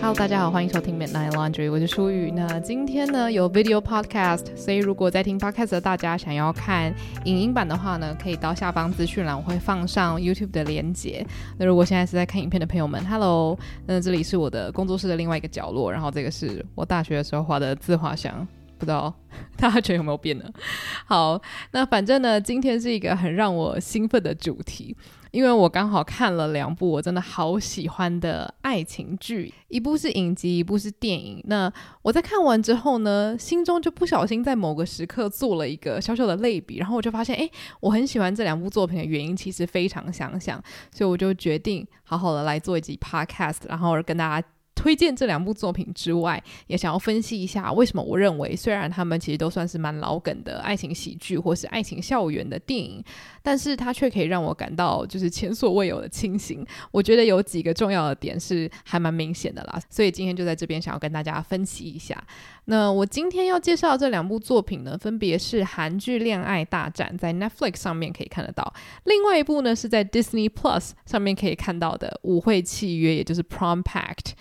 Hello，大家好，欢迎收听 Midnight Laundry，我是舒雨。那今天呢有 video podcast，所以如果在听 podcast 的大家想要看影音版的话呢，可以到下方资讯栏，我会放上 YouTube 的连接。那如果现在是在看影片的朋友们，Hello，那这里是我的工作室的另外一个角落，然后这个是我大学的时候画的自画像，不知道大家觉得有没有变呢？好，那反正呢，今天是一个很让我兴奋的主题。因为我刚好看了两部我真的好喜欢的爱情剧，一部是影集，一部是电影。那我在看完之后呢，心中就不小心在某个时刻做了一个小小的类比，然后我就发现，诶，我很喜欢这两部作品的原因其实非常相像，所以我就决定好好的来做一集 podcast，然后跟大家。推荐这两部作品之外，也想要分析一下为什么我认为，虽然他们其实都算是蛮老梗的爱情喜剧或是爱情校园的电影，但是它却可以让我感到就是前所未有的清醒。我觉得有几个重要的点是还蛮明显的啦，所以今天就在这边想要跟大家分析一下。那我今天要介绍这两部作品呢，分别是韩剧《恋爱大战》在 Netflix 上面可以看得到，另外一部呢是在 Disney Plus 上面可以看到的《舞会契约》，也就是 Prom Pact。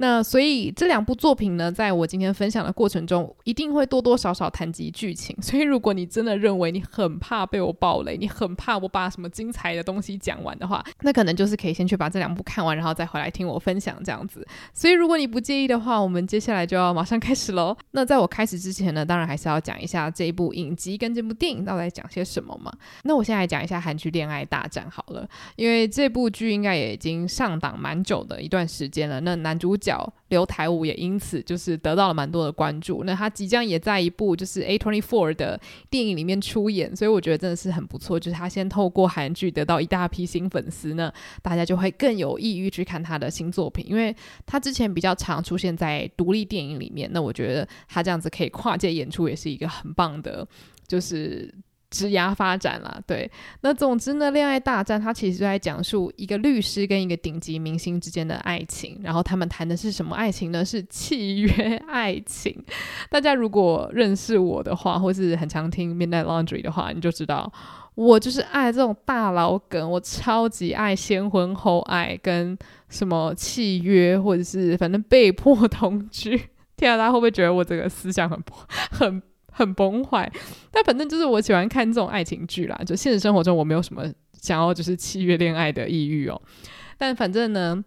那所以这两部作品呢，在我今天分享的过程中，一定会多多少少谈及剧情。所以如果你真的认为你很怕被我爆雷，你很怕我把什么精彩的东西讲完的话，那可能就是可以先去把这两部看完，然后再回来听我分享这样子。所以如果你不介意的话，我们接下来就要马上开始喽。那在我开始之前呢，当然还是要讲一下这一部影集跟这部电影到底在讲些什么嘛。那我现在来讲一下韩剧《恋爱大战》好了，因为这部剧应该也已经上档蛮久的一段时间了。那男主角。刘台武也因此就是得到了蛮多的关注。那他即将也在一部就是 A24 的电影里面出演，所以我觉得真的是很不错。就是他先透过韩剧得到一大批新粉丝呢，大家就会更有意欲去看他的新作品，因为他之前比较常出现在独立电影里面。那我觉得他这样子可以跨界演出，也是一个很棒的，就是。职涯发展啦，对，那总之呢，恋爱大战它其实就在讲述一个律师跟一个顶级明星之间的爱情，然后他们谈的是什么爱情呢？是契约爱情。大家如果认识我的话，或是很常听 Midnight Laundry 的话，你就知道我就是爱这种大老梗，我超级爱先婚后爱跟什么契约，或者是反正被迫同居。天啊，大家会不会觉得我这个思想很很？很崩坏，但反正就是我喜欢看这种爱情剧啦。就现实生活中我没有什么想要就是契约恋爱的意欲哦，但反正呢。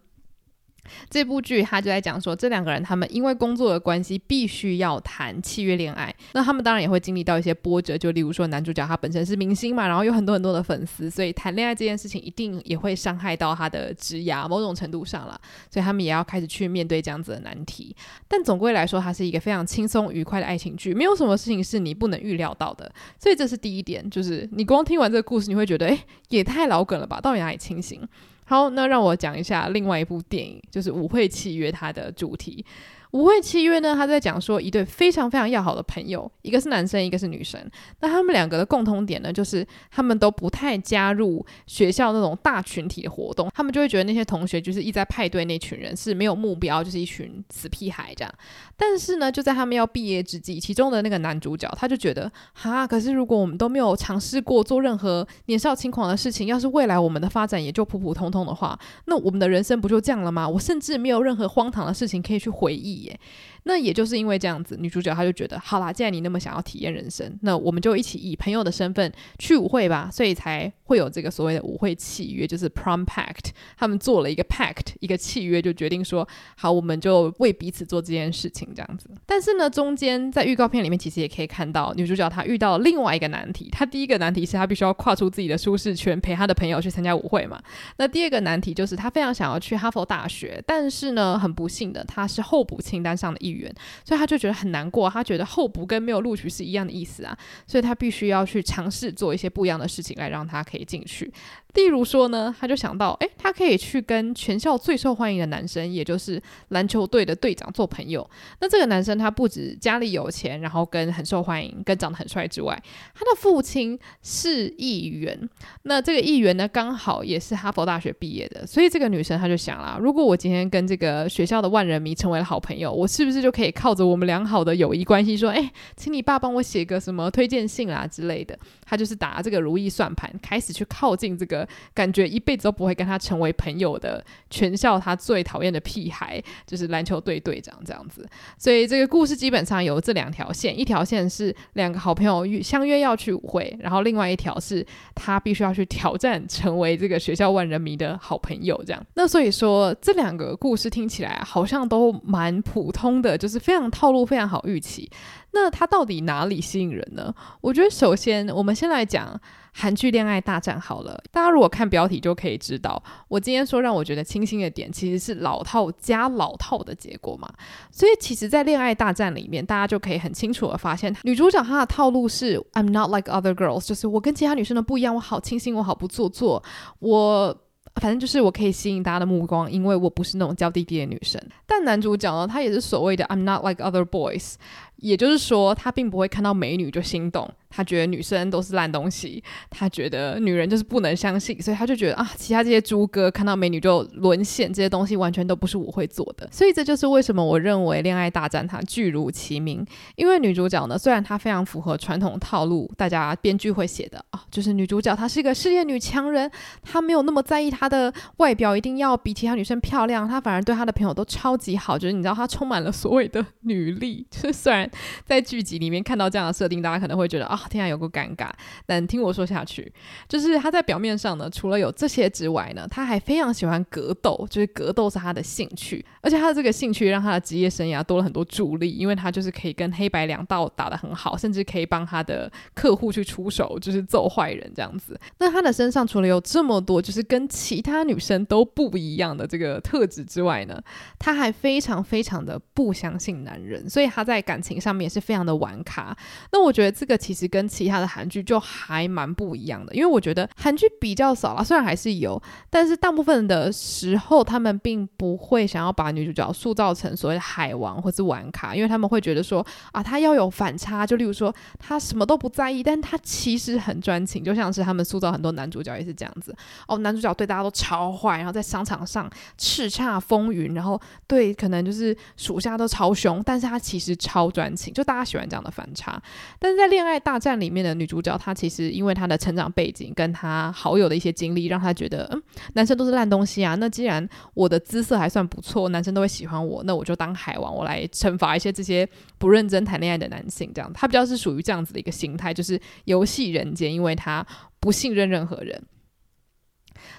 这部剧他就在讲说，这两个人他们因为工作的关系，必须要谈契约恋爱。那他们当然也会经历到一些波折，就例如说男主角他本身是明星嘛，然后有很多很多的粉丝，所以谈恋爱这件事情一定也会伤害到他的职涯，某种程度上啦。所以他们也要开始去面对这样子的难题。但总归来说，它是一个非常轻松愉快的爱情剧，没有什么事情是你不能预料到的。所以这是第一点，就是你光听完这个故事，你会觉得，诶，也太老梗了吧？到底哪里清醒？好，那让我讲一下另外一部电影，就是《舞会契约》它的主题。无畏契约呢，他在讲说一对非常非常要好的朋友，一个是男生，一个是女生。那他们两个的共同点呢，就是他们都不太加入学校那种大群体的活动，他们就会觉得那些同学就是一在派对那群人是没有目标，就是一群死屁孩这样。但是呢，就在他们要毕业之际，其中的那个男主角他就觉得，哈，可是如果我们都没有尝试过做任何年少轻狂的事情，要是未来我们的发展也就普普通通的话，那我们的人生不就这样了吗？我甚至没有任何荒唐的事情可以去回忆。耶，那也就是因为这样子，女主角她就觉得，好啦，既然你那么想要体验人生，那我们就一起以朋友的身份去舞会吧，所以才会有这个所谓的舞会契约，就是 Prom Pact。他们做了一个 pact，一个契约，就决定说，好，我们就为彼此做这件事情，这样子。但是呢，中间在预告片里面其实也可以看到，女主角她遇到了另外一个难题。她第一个难题是她必须要跨出自己的舒适圈，陪她的朋友去参加舞会嘛。那第二个难题就是她非常想要去哈佛大学，但是呢，很不幸的，她是候补。清单上的一员，所以他就觉得很难过。他觉得候补跟没有录取是一样的意思啊，所以他必须要去尝试做一些不一样的事情来让他可以进去。例如说呢，他就想到，诶，他可以去跟全校最受欢迎的男生，也就是篮球队的队长做朋友。那这个男生他不止家里有钱，然后跟很受欢迎，跟长得很帅之外，他的父亲是议员。那这个议员呢，刚好也是哈佛大学毕业的。所以这个女生她就想啦，如果我今天跟这个学校的万人迷成为了好朋友，我是不是就可以靠着我们良好的友谊关系，说，诶，请你爸帮我写个什么推荐信啊之类的。他就是打这个如意算盘，开始去靠近这个感觉一辈子都不会跟他成为朋友的全校他最讨厌的屁孩，就是篮球队队长这样子。所以这个故事基本上有这两条线，一条线是两个好朋友相约要去舞会，然后另外一条是他必须要去挑战成为这个学校万人迷的好朋友这样。那所以说这两个故事听起来好像都蛮普通的，就是非常套路，非常好预期。那它到底哪里吸引人呢？我觉得首先我们先来讲韩剧《恋爱大战》好了。大家如果看标题就可以知道，我今天说让我觉得清新的点，其实是老套加老套的结果嘛。所以其实，在《恋爱大战》里面，大家就可以很清楚的发现，女主角她的套路是 "I'm not like other girls"，就是我跟其他女生都不一样，我好清新，我好不做作，我。反正就是我可以吸引大家的目光，因为我不是那种娇滴滴的女生。但男主角呢，他也是所谓的 "I'm not like other boys"，也就是说，他并不会看到美女就心动。他觉得女生都是烂东西，他觉得女人就是不能相信，所以他就觉得啊，其他这些猪哥看到美女就沦陷，这些东西完全都不是我会做的。所以这就是为什么我认为《恋爱大战》它巨如其名，因为女主角呢，虽然她非常符合传统套路，大家编剧会写的啊，就是女主角她是一个事业女强人，她没有那么在意她的外表一定要比其他女生漂亮，她反而对她的朋友都超级好，就是你知道她充满了所谓的女力。就是虽然 在剧集里面看到这样的设定，大家可能会觉得啊。天啊，有个尴尬。但听我说下去，就是他在表面上呢，除了有这些之外呢，他还非常喜欢格斗，就是格斗是他的兴趣。而且他的这个兴趣让他的职业生涯多了很多助力，因为他就是可以跟黑白两道打得很好，甚至可以帮他的客户去出手，就是揍坏人这样子。那他的身上除了有这么多就是跟其他女生都不一样的这个特质之外呢，他还非常非常的不相信男人，所以他在感情上面也是非常的玩咖。那我觉得这个其实跟其他的韩剧就还蛮不一样的，因为我觉得韩剧比较少啦，虽然还是有，但是大部分的时候他们并不会想要把女主角塑造成所谓的海王或是玩咖，因为他们会觉得说啊，他要有反差，就例如说他什么都不在意，但他其实很专情，就像是他们塑造很多男主角也是这样子哦，男主角对大家都超坏，然后在商场上叱咤风云，然后对可能就是属下都超凶，但是他其实超专情，就大家喜欢这样的反差，但是在恋爱大战里面。的女主角，她其实因为她的成长背景跟她好友的一些经历，让她觉得，嗯，男生都是烂东西啊。那既然我的姿色还算不错，男生都会喜欢我，那我就当海王，我来惩罚一些这些不认真谈恋爱的男性。这样，她比较是属于这样子的一个心态，就是游戏人间，因为她不信任任何人。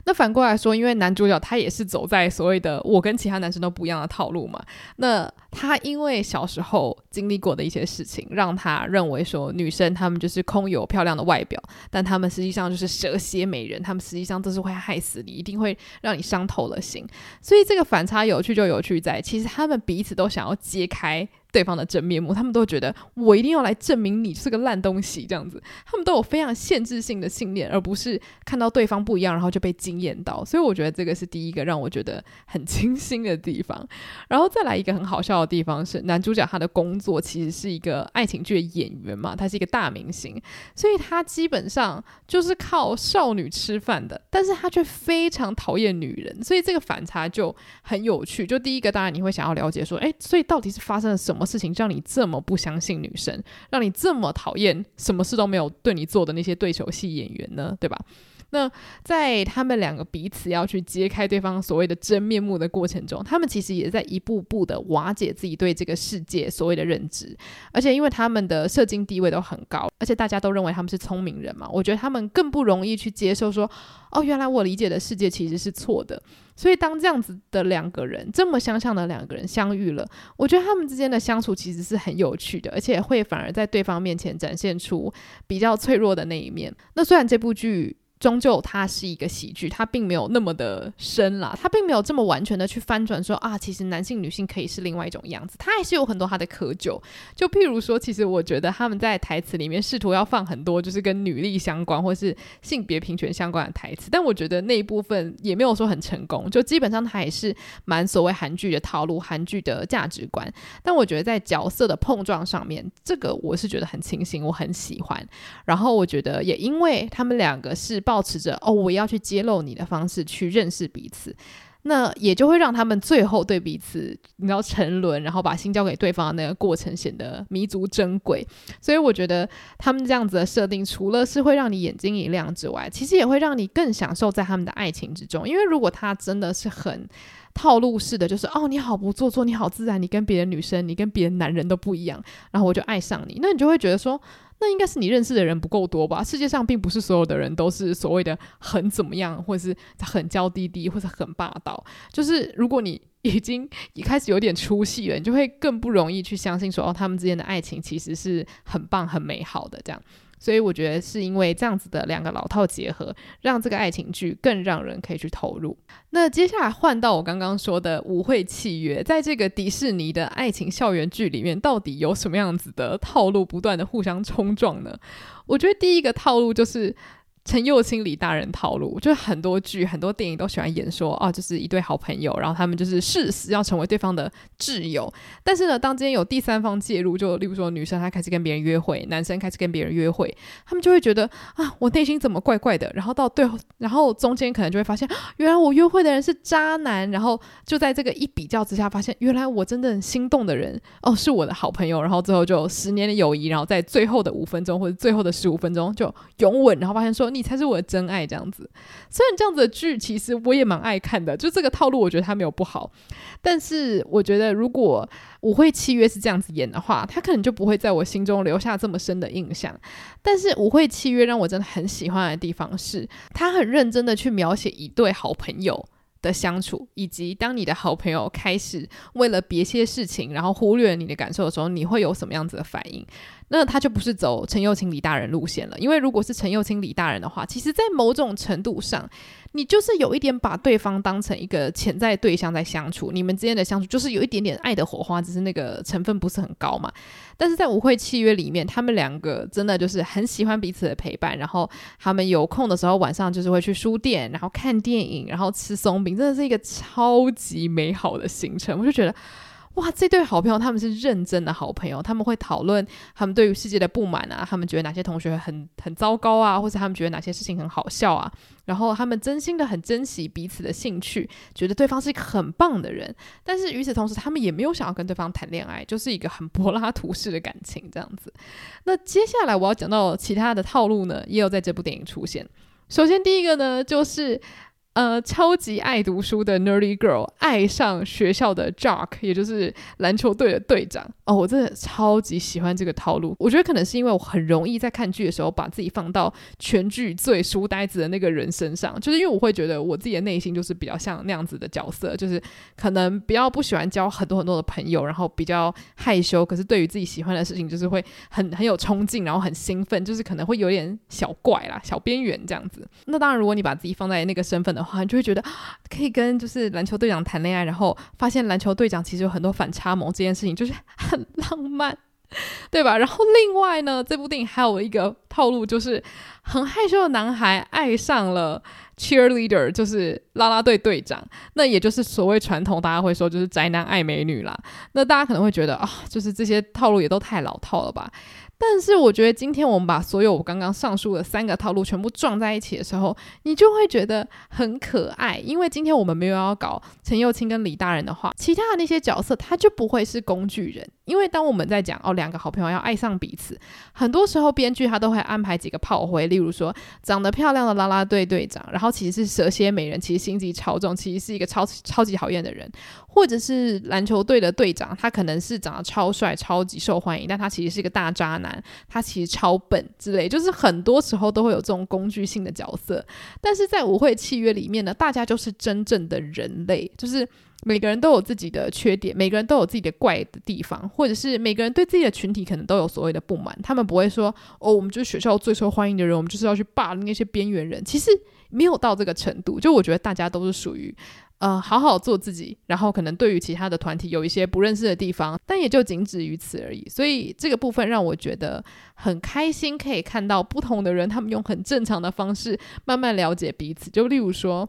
那反过来说，因为男主角他也是走在所谓的我跟其他男生都不一样的套路嘛。那他因为小时候经历过的一些事情，让他认为说女生她们就是空有漂亮的外表，但她们实际上就是蛇蝎美人，她们实际上都是会害死你，一定会让你伤透了心。所以这个反差有趣就有趣在，其实他们彼此都想要揭开。对方的真面目，他们都觉得我一定要来证明你是个烂东西，这样子，他们都有非常限制性的信念，而不是看到对方不一样，然后就被惊艳到。所以我觉得这个是第一个让我觉得很清新的地方。然后再来一个很好笑的地方是，男主角他的工作其实是一个爱情剧的演员嘛，他是一个大明星，所以他基本上就是靠少女吃饭的，但是他却非常讨厌女人，所以这个反差就很有趣。就第一个，当然你会想要了解说，诶，所以到底是发生了什么什么事情让你这么不相信女生，让你这么讨厌什么事都没有对你做的那些对手戏演员呢？对吧？那在他们两个彼此要去揭开对方所谓的真面目的过程中，他们其实也在一步步的瓦解自己对这个世界所谓的认知。而且因为他们的社经地位都很高，而且大家都认为他们是聪明人嘛，我觉得他们更不容易去接受说，哦，原来我理解的世界其实是错的。所以当这样子的两个人这么相像的两个人相遇了，我觉得他们之间的相处其实是很有趣的，而且会反而在对方面前展现出比较脆弱的那一面。那虽然这部剧。终究它是一个喜剧，它并没有那么的深啦，它并没有这么完全的去翻转说啊，其实男性女性可以是另外一种样子，它还是有很多它的窠臼。就譬如说，其实我觉得他们在台词里面试图要放很多就是跟女力相关或是性别平权相关的台词，但我觉得那一部分也没有说很成功，就基本上它也是蛮所谓韩剧的套路、韩剧的价值观。但我觉得在角色的碰撞上面，这个我是觉得很清新，我很喜欢。然后我觉得也因为他们两个是保持着哦，我要去揭露你的方式去认识彼此，那也就会让他们最后对彼此你要沉沦，然后把心交给对方的那个过程显得弥足珍贵。所以我觉得他们这样子的设定，除了是会让你眼睛一亮之外，其实也会让你更享受在他们的爱情之中。因为如果他真的是很套路式的，就是哦，你好不做作，你好自然，你跟别的女生，你跟别的男人都不一样，然后我就爱上你，那你就会觉得说。那应该是你认识的人不够多吧？世界上并不是所有的人都是所谓的很怎么样，或者是很娇滴滴，或者很霸道。就是如果你已经一开始有点出戏了，你就会更不容易去相信说，哦，他们之间的爱情其实是很棒、很美好的这样。所以我觉得是因为这样子的两个老套结合，让这个爱情剧更让人可以去投入。那接下来换到我刚刚说的舞会契约，在这个迪士尼的爱情校园剧里面，到底有什么样子的套路不断的互相冲撞呢？我觉得第一个套路就是。陈又青李大人套路，就是很多剧、很多电影都喜欢演说哦，就是一对好朋友，然后他们就是誓死要成为对方的挚友。但是呢，当今天有第三方介入，就例如说女生她开始跟别人约会，男生开始跟别人约会，他们就会觉得啊，我内心怎么怪怪的？然后到最后，然后中间可能就会发现，原来我约会的人是渣男。然后就在这个一比较之下，发现原来我真的很心动的人哦，是我的好朋友。然后最后就十年的友谊，然后在最后的五分钟或者最后的十五分钟就拥吻，然后发现说。你才是我的真爱，这样子。虽然这样子的剧，其实我也蛮爱看的。就这个套路，我觉得它没有不好。但是，我觉得如果舞会契约是这样子演的话，他可能就不会在我心中留下这么深的印象。但是，舞会契约让我真的很喜欢的地方是，他很认真的去描写一对好朋友的相处，以及当你的好朋友开始为了别些事情，然后忽略你的感受的时候，你会有什么样子的反应？那他就不是走陈又青李大人路线了，因为如果是陈又青李大人的话，其实，在某种程度上，你就是有一点把对方当成一个潜在对象在相处，你们之间的相处就是有一点点爱的火花，只是那个成分不是很高嘛。但是在舞会契约里面，他们两个真的就是很喜欢彼此的陪伴，然后他们有空的时候晚上就是会去书店，然后看电影，然后吃松饼，真的是一个超级美好的行程。我就觉得。哇，这对好朋友他们是认真的好朋友，他们会讨论他们对于世界的不满啊，他们觉得哪些同学很很糟糕啊，或者他们觉得哪些事情很好笑啊，然后他们真心的很珍惜彼此的兴趣，觉得对方是一个很棒的人，但是与此同时，他们也没有想要跟对方谈恋爱，就是一个很柏拉图式的感情这样子。那接下来我要讲到其他的套路呢，也有在这部电影出现。首先第一个呢，就是。呃，超级爱读书的 nerdy girl 爱上学校的 jock，也就是篮球队的队长。哦，我真的超级喜欢这个套路。我觉得可能是因为我很容易在看剧的时候把自己放到全剧最书呆子的那个人身上，就是因为我会觉得我自己的内心就是比较像那样子的角色，就是可能比较不喜欢交很多很多的朋友，然后比较害羞，可是对于自己喜欢的事情就是会很很有冲劲，然后很兴奋，就是可能会有点小怪啦、小边缘这样子。那当然，如果你把自己放在那个身份的话，话，你就会觉得 可以跟就是篮球队长谈恋爱，然后发现篮球队长其实有很多反差萌，这件事情就是很浪漫，对吧？然后另外呢，这部电影还有一个套路，就是很害羞的男孩爱上了 cheerleader，就是啦啦队队长，那也就是所谓传统大家会说就是宅男爱美女啦。那大家可能会觉得啊，就是这些套路也都太老套了吧？但是我觉得今天我们把所有我刚刚上述的三个套路全部撞在一起的时候，你就会觉得很可爱。因为今天我们没有要搞陈又青跟李大人的话，其他的那些角色他就不会是工具人。因为当我们在讲哦，两个好朋友要爱上彼此，很多时候编剧他都会安排几个炮灰，例如说长得漂亮的啦啦队队长，然后其实是蛇蝎美人，其实心机超重，其实是一个超超级讨厌的人，或者是篮球队的队长，他可能是长得超帅、超级受欢迎，但他其实是一个大渣男，他其实超笨之类，就是很多时候都会有这种工具性的角色。但是在舞会契约里面呢，大家就是真正的人类，就是。每个人都有自己的缺点，每个人都有自己的怪的地方，或者是每个人对自己的群体可能都有所谓的不满。他们不会说：“哦，我们就是学校最受欢迎的人，我们就是要去霸凌那些边缘人。”其实没有到这个程度。就我觉得大家都是属于呃好好做自己，然后可能对于其他的团体有一些不认识的地方，但也就仅止于此而已。所以这个部分让我觉得很开心，可以看到不同的人，他们用很正常的方式慢慢了解彼此。就例如说，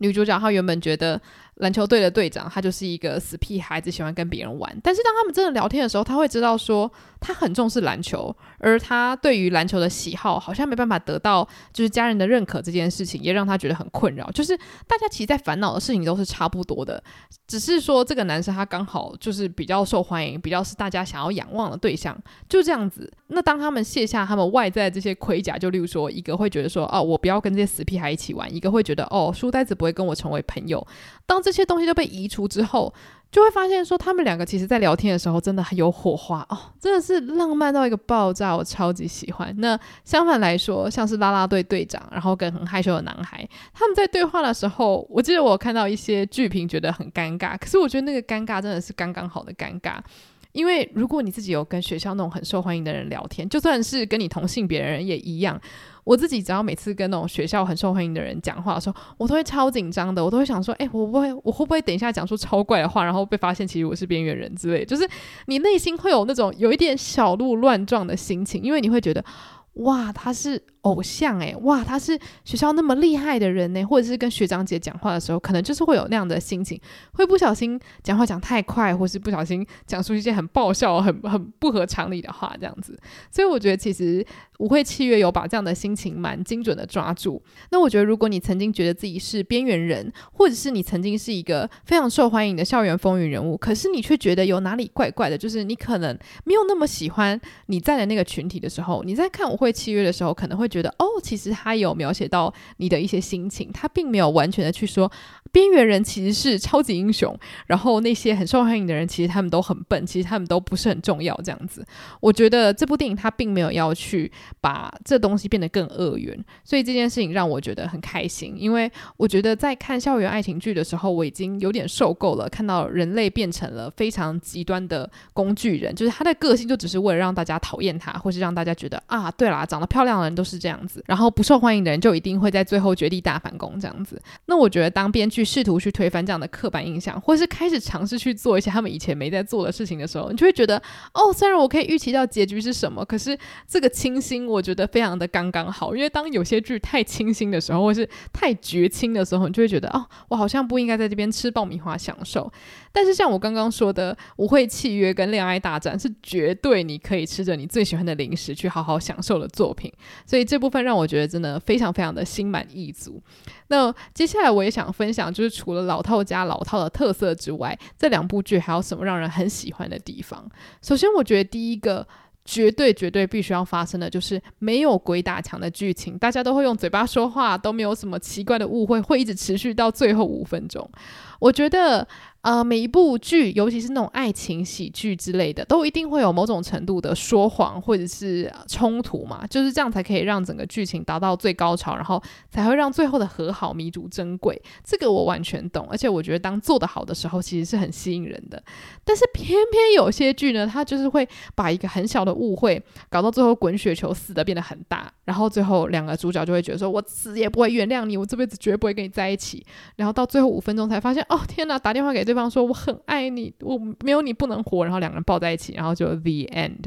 女主角她原本觉得。篮球队的队长，他就是一个死屁孩子，喜欢跟别人玩。但是当他们真的聊天的时候，他会知道说他很重视篮球，而他对于篮球的喜好好像没办法得到就是家人的认可，这件事情也让他觉得很困扰。就是大家其实在烦恼的事情都是差不多的，只是说这个男生他刚好就是比较受欢迎，比较是大家想要仰望的对象，就这样子。那当他们卸下他们外在这些盔甲，就例如说一个会觉得说哦，我不要跟这些死屁孩一起玩，一个会觉得哦，书呆子不会跟我成为朋友。当这些东西都被移除之后，就会发现说，他们两个其实在聊天的时候真的很有火花哦，真的是浪漫到一个爆炸，我超级喜欢。那相反来说，像是啦啦队队长，然后跟很害羞的男孩，他们在对话的时候，我记得我看到一些剧评觉得很尴尬，可是我觉得那个尴尬真的是刚刚好的尴尬。因为如果你自己有跟学校那种很受欢迎的人聊天，就算是跟你同性别的人也一样。我自己只要每次跟那种学校很受欢迎的人讲话的时候，我都会超紧张的，我都会想说，哎，我不会，我会不会等一下讲出超怪的话，然后被发现其实我是边缘人之类，就是你内心会有那种有一点小鹿乱撞的心情，因为你会觉得。哇，他是偶像诶，哇，他是学校那么厉害的人呢，或者是跟学长姐讲话的时候，可能就是会有那样的心情，会不小心讲话讲太快，或是不小心讲出一些很爆笑、很很不合常理的话，这样子。所以我觉得其实舞会契约有把这样的心情蛮精准的抓住。那我觉得如果你曾经觉得自己是边缘人，或者是你曾经是一个非常受欢迎的校园风云人物，可是你却觉得有哪里怪怪的，就是你可能没有那么喜欢你在的那个群体的时候，你在看舞。会契约的时候，可能会觉得哦，其实他有描写到你的一些心情，他并没有完全的去说边缘人其实是超级英雄，然后那些很受欢迎的人其实他们都很笨，其实他们都不是很重要这样子。我觉得这部电影他并没有要去把这东西变得更恶缘，所以这件事情让我觉得很开心，因为我觉得在看校园爱情剧的时候，我已经有点受够了，看到人类变成了非常极端的工具人，就是他的个性就只是为了让大家讨厌他，或是让大家觉得啊，对啦。长得漂亮的人都是这样子，然后不受欢迎的人就一定会在最后绝地大反攻这样子。那我觉得，当编剧试图去推翻这样的刻板印象，或是开始尝试去做一些他们以前没在做的事情的时候，你就会觉得，哦，虽然我可以预期到结局是什么，可是这个清新我觉得非常的刚刚好。因为当有些剧太清新的时候，或是太绝清的时候，你就会觉得，哦，我好像不应该在这边吃爆米花享受。但是像我刚刚说的，舞会契约跟恋爱大战是绝对你可以吃着你最喜欢的零食去好好享受的作品，所以这部分让我觉得真的非常非常的心满意足。那接下来我也想分享，就是除了老套加老套的特色之外，这两部剧还有什么让人很喜欢的地方？首先，我觉得第一个绝对绝对必须要发生的就是没有鬼打墙的剧情，大家都会用嘴巴说话，都没有什么奇怪的误会，会一直持续到最后五分钟。我觉得。呃，每一部剧，尤其是那种爱情喜剧之类的，都一定会有某种程度的说谎或者是冲突嘛，就是这样才可以让整个剧情达到最高潮，然后才会让最后的和好弥足珍贵。这个我完全懂，而且我觉得当做得好的时候，其实是很吸引人的。但是偏偏有些剧呢，它就是会把一个很小的误会搞到最后滚雪球似的变得很大，然后最后两个主角就会觉得说：“我死也不会原谅你，我这辈子绝不会跟你在一起。”然后到最后五分钟才发现：“哦，天哪！”打电话给这。对方说我很爱你，我没有你不能活，然后两个人抱在一起，然后就 the end，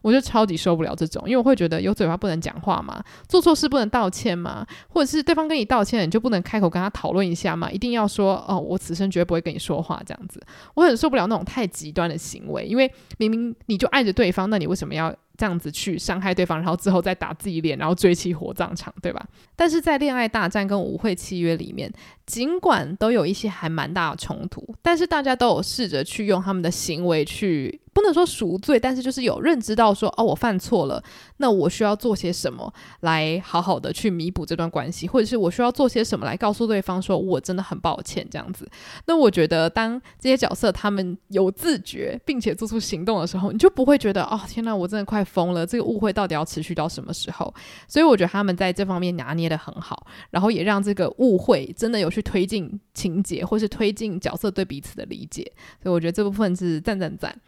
我就超级受不了这种，因为我会觉得有嘴巴不能讲话嘛？做错事不能道歉嘛？或者是对方跟你道歉，你就不能开口跟他讨论一下嘛？一定要说哦，我此生绝对不会跟你说话这样子，我很受不了那种太极端的行为，因为明明你就爱着对方，那你为什么要？这样子去伤害对方，然后之后再打自己脸，然后追妻火葬场，对吧？但是在恋爱大战跟舞会契约里面，尽管都有一些还蛮大的冲突，但是大家都有试着去用他们的行为去。不能说赎罪，但是就是有认知到说，哦，我犯错了，那我需要做些什么来好好的去弥补这段关系，或者是我需要做些什么来告诉对方说我真的很抱歉这样子。那我觉得，当这些角色他们有自觉并且做出行动的时候，你就不会觉得哦，天哪，我真的快疯了，这个误会到底要持续到什么时候？所以我觉得他们在这方面拿捏得很好，然后也让这个误会真的有去推进情节，或是推进角色对彼此的理解。所以我觉得这部分是赞赞赞。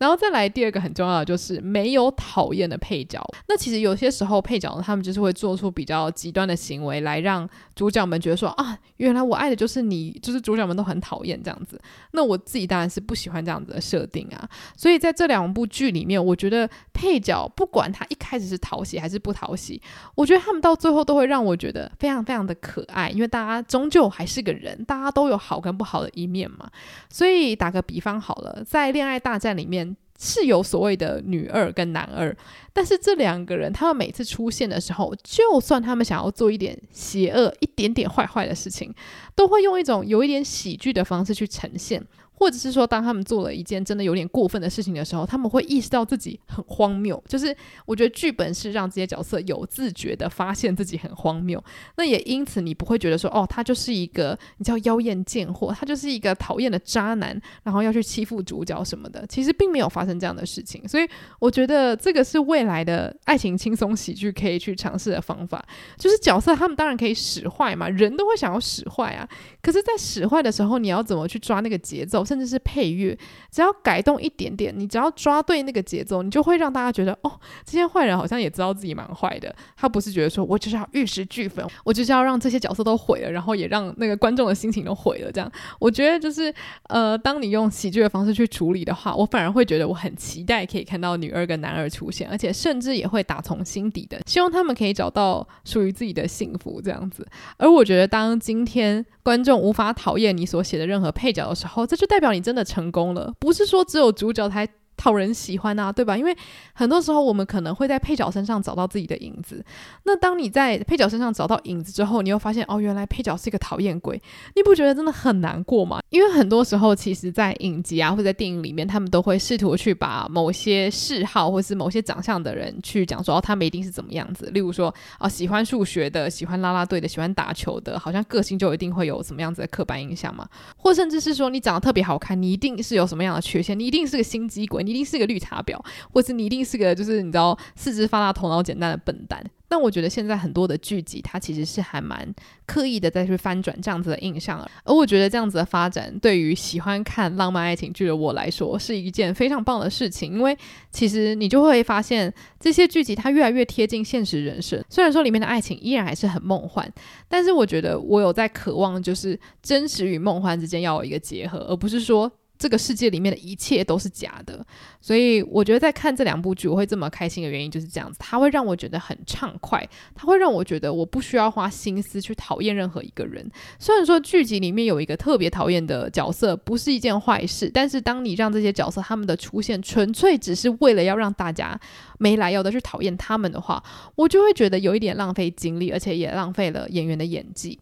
然后再来第二个很重要的就是没有讨厌的配角。那其实有些时候配角，他们就是会做出比较极端的行为来让主角们觉得说啊，原来我爱的就是你，就是主角们都很讨厌这样子。那我自己当然是不喜欢这样子的设定啊。所以在这两部剧里面，我觉得配角不管他一开始是讨喜还是不讨喜，我觉得他们到最后都会让我觉得非常非常的可爱，因为大家终究还是个人，大家都有好跟不好的一面嘛。所以打个比方好了，在恋爱大战里面。是有所谓的女二跟男二，但是这两个人，他们每次出现的时候，就算他们想要做一点邪恶、一点点坏坏的事情，都会用一种有一点喜剧的方式去呈现。或者是说，当他们做了一件真的有点过分的事情的时候，他们会意识到自己很荒谬。就是我觉得剧本是让这些角色有自觉的发现自己很荒谬。那也因此，你不会觉得说，哦，他就是一个你叫妖艳贱货，他就是一个讨厌的渣男，然后要去欺负主角什么的。其实并没有发生这样的事情。所以我觉得这个是未来的爱情轻松喜剧可以去尝试的方法。就是角色他们当然可以使坏嘛，人都会想要使坏啊。可是，在使坏的时候，你要怎么去抓那个节奏？甚至是配乐，只要改动一点点，你只要抓对那个节奏，你就会让大家觉得，哦，这些坏人好像也知道自己蛮坏的。他不是觉得说我就是要玉石俱焚，我就是要让这些角色都毁了，然后也让那个观众的心情都毁了。这样，我觉得就是，呃，当你用喜剧的方式去处理的话，我反而会觉得我很期待可以看到女二跟男二出现，而且甚至也会打从心底的希望他们可以找到属于自己的幸福这样子。而我觉得，当今天观众无法讨厌你所写的任何配角的时候，这就代表你真的成功了。不是说只有主角才讨人喜欢啊，对吧？因为很多时候我们可能会在配角身上找到自己的影子。那当你在配角身上找到影子之后，你又发现哦，原来配角是一个讨厌鬼，你不觉得真的很难过吗？因为很多时候，其实，在影集啊或者在电影里面，他们都会试图去把某些嗜好或是某些长相的人去讲说，哦，他们一定是怎么样子。例如说，啊，喜欢数学的，喜欢啦啦队的，喜欢打球的，好像个性就一定会有什么样子的刻板印象嘛？或甚至是说，你长得特别好看，你一定是有什么样的缺陷，你一定是个心机鬼。一定是个绿茶婊，或是你一定是个就是你知道四肢发达、头脑简单的笨蛋。那我觉得现在很多的剧集，它其实是还蛮刻意的再去翻转这样子的印象。而我觉得这样子的发展，对于喜欢看浪漫爱情剧的我来说，是一件非常棒的事情。因为其实你就会发现，这些剧集它越来越贴近现实人生。虽然说里面的爱情依然还是很梦幻，但是我觉得我有在渴望，就是真实与梦幻之间要有一个结合，而不是说。这个世界里面的一切都是假的，所以我觉得在看这两部剧我会这么开心的原因就是这样子，它会让我觉得很畅快，它会让我觉得我不需要花心思去讨厌任何一个人。虽然说剧集里面有一个特别讨厌的角色不是一件坏事，但是当你让这些角色他们的出现纯粹只是为了要让大家没来由的去讨厌他们的话，我就会觉得有一点浪费精力，而且也浪费了演员的演技。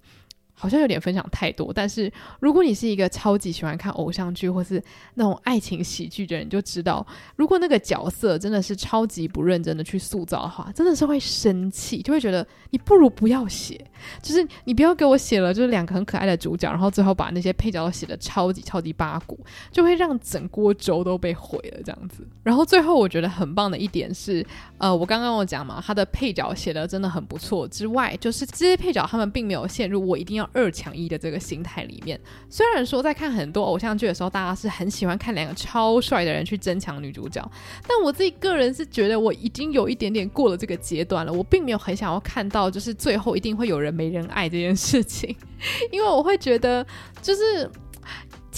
好像有点分享太多，但是如果你是一个超级喜欢看偶像剧或是那种爱情喜剧的人，就知道，如果那个角色真的是超级不认真的去塑造的话，真的是会生气，就会觉得你不如不要写，就是你不要给我写了，就是两个很可爱的主角，然后最后把那些配角都写的超级超级八股，就会让整锅粥都被毁了这样子。然后最后我觉得很棒的一点是，呃，我刚刚有讲嘛，他的配角写的真的很不错，之外就是这些配角他们并没有陷入我一定要。二抢一的这个心态里面，虽然说在看很多偶像剧的时候，大家是很喜欢看两个超帅的人去争抢女主角，但我自己个人是觉得我已经有一点点过了这个阶段了，我并没有很想要看到就是最后一定会有人没人爱这件事情，因为我会觉得就是。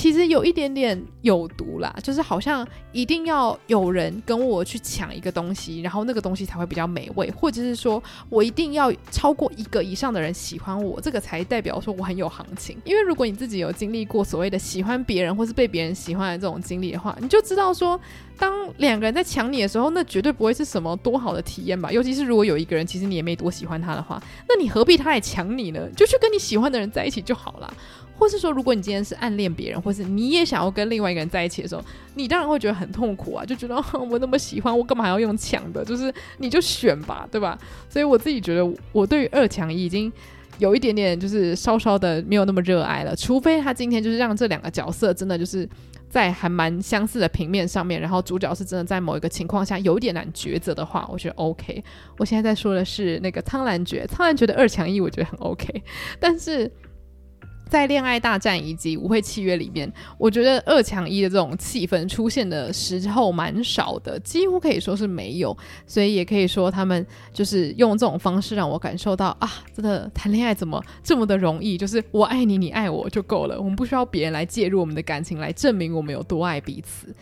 其实有一点点有毒啦，就是好像一定要有人跟我去抢一个东西，然后那个东西才会比较美味，或者是说我一定要超过一个以上的人喜欢我，这个才代表说我很有行情。因为如果你自己有经历过所谓的喜欢别人或是被别人喜欢的这种经历的话，你就知道说，当两个人在抢你的时候，那绝对不会是什么多好的体验吧。尤其是如果有一个人其实你也没多喜欢他的话，那你何必他来抢你呢？就去跟你喜欢的人在一起就好了。或是说，如果你今天是暗恋别人，或是你也想要跟另外一个人在一起的时候，你当然会觉得很痛苦啊，就觉得 我那么喜欢，我干嘛还要用抢的？就是你就选吧，对吧？所以我自己觉得，我对于二强一已经有一点点，就是稍稍的没有那么热爱了。除非他今天就是让这两个角色真的就是在还蛮相似的平面上面，然后主角是真的在某一个情况下有点难抉择的话，我觉得 OK。我现在在说的是那个苍兰诀，苍兰诀的二强一，我觉得很 OK，但是。在《恋爱大战》以及《舞会契约》里面，我觉得二强一的这种气氛出现的时候蛮少的，几乎可以说是没有。所以也可以说，他们就是用这种方式让我感受到啊，真的谈恋爱怎么这么的容易？就是我爱你，你爱我就够了，我们不需要别人来介入我们的感情，来证明我们有多爱彼此。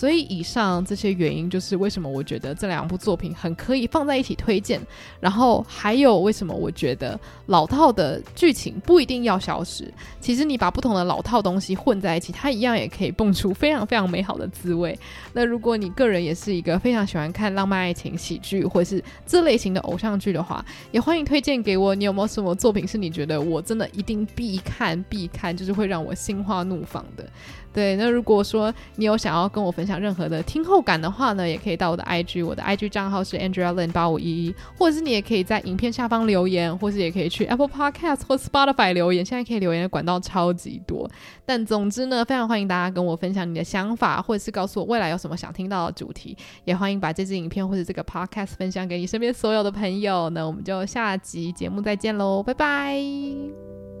所以以上这些原因就是为什么我觉得这两部作品很可以放在一起推荐，然后还有为什么我觉得老套的剧情不一定要消失。其实你把不同的老套东西混在一起，它一样也可以蹦出非常非常美好的滋味。那如果你个人也是一个非常喜欢看浪漫爱情喜剧或是这类型的偶像剧的话，也欢迎推荐给我。你有没有什么作品是你觉得我真的一定必看必看，就是会让我心花怒放的？对，那如果说你有想要跟我分享想任何的听后感的话呢，也可以到我的 IG，我的 IG 账号是 Andrea Lin 八五一一，或者是你也可以在影片下方留言，或是也可以去 Apple Podcast 或 Spotify 留言，现在可以留言的管道超级多。但总之呢，非常欢迎大家跟我分享你的想法，或者是告诉我未来有什么想听到的主题，也欢迎把这支影片或者这个 Podcast 分享给你身边所有的朋友。那我们就下集节目再见喽，拜拜。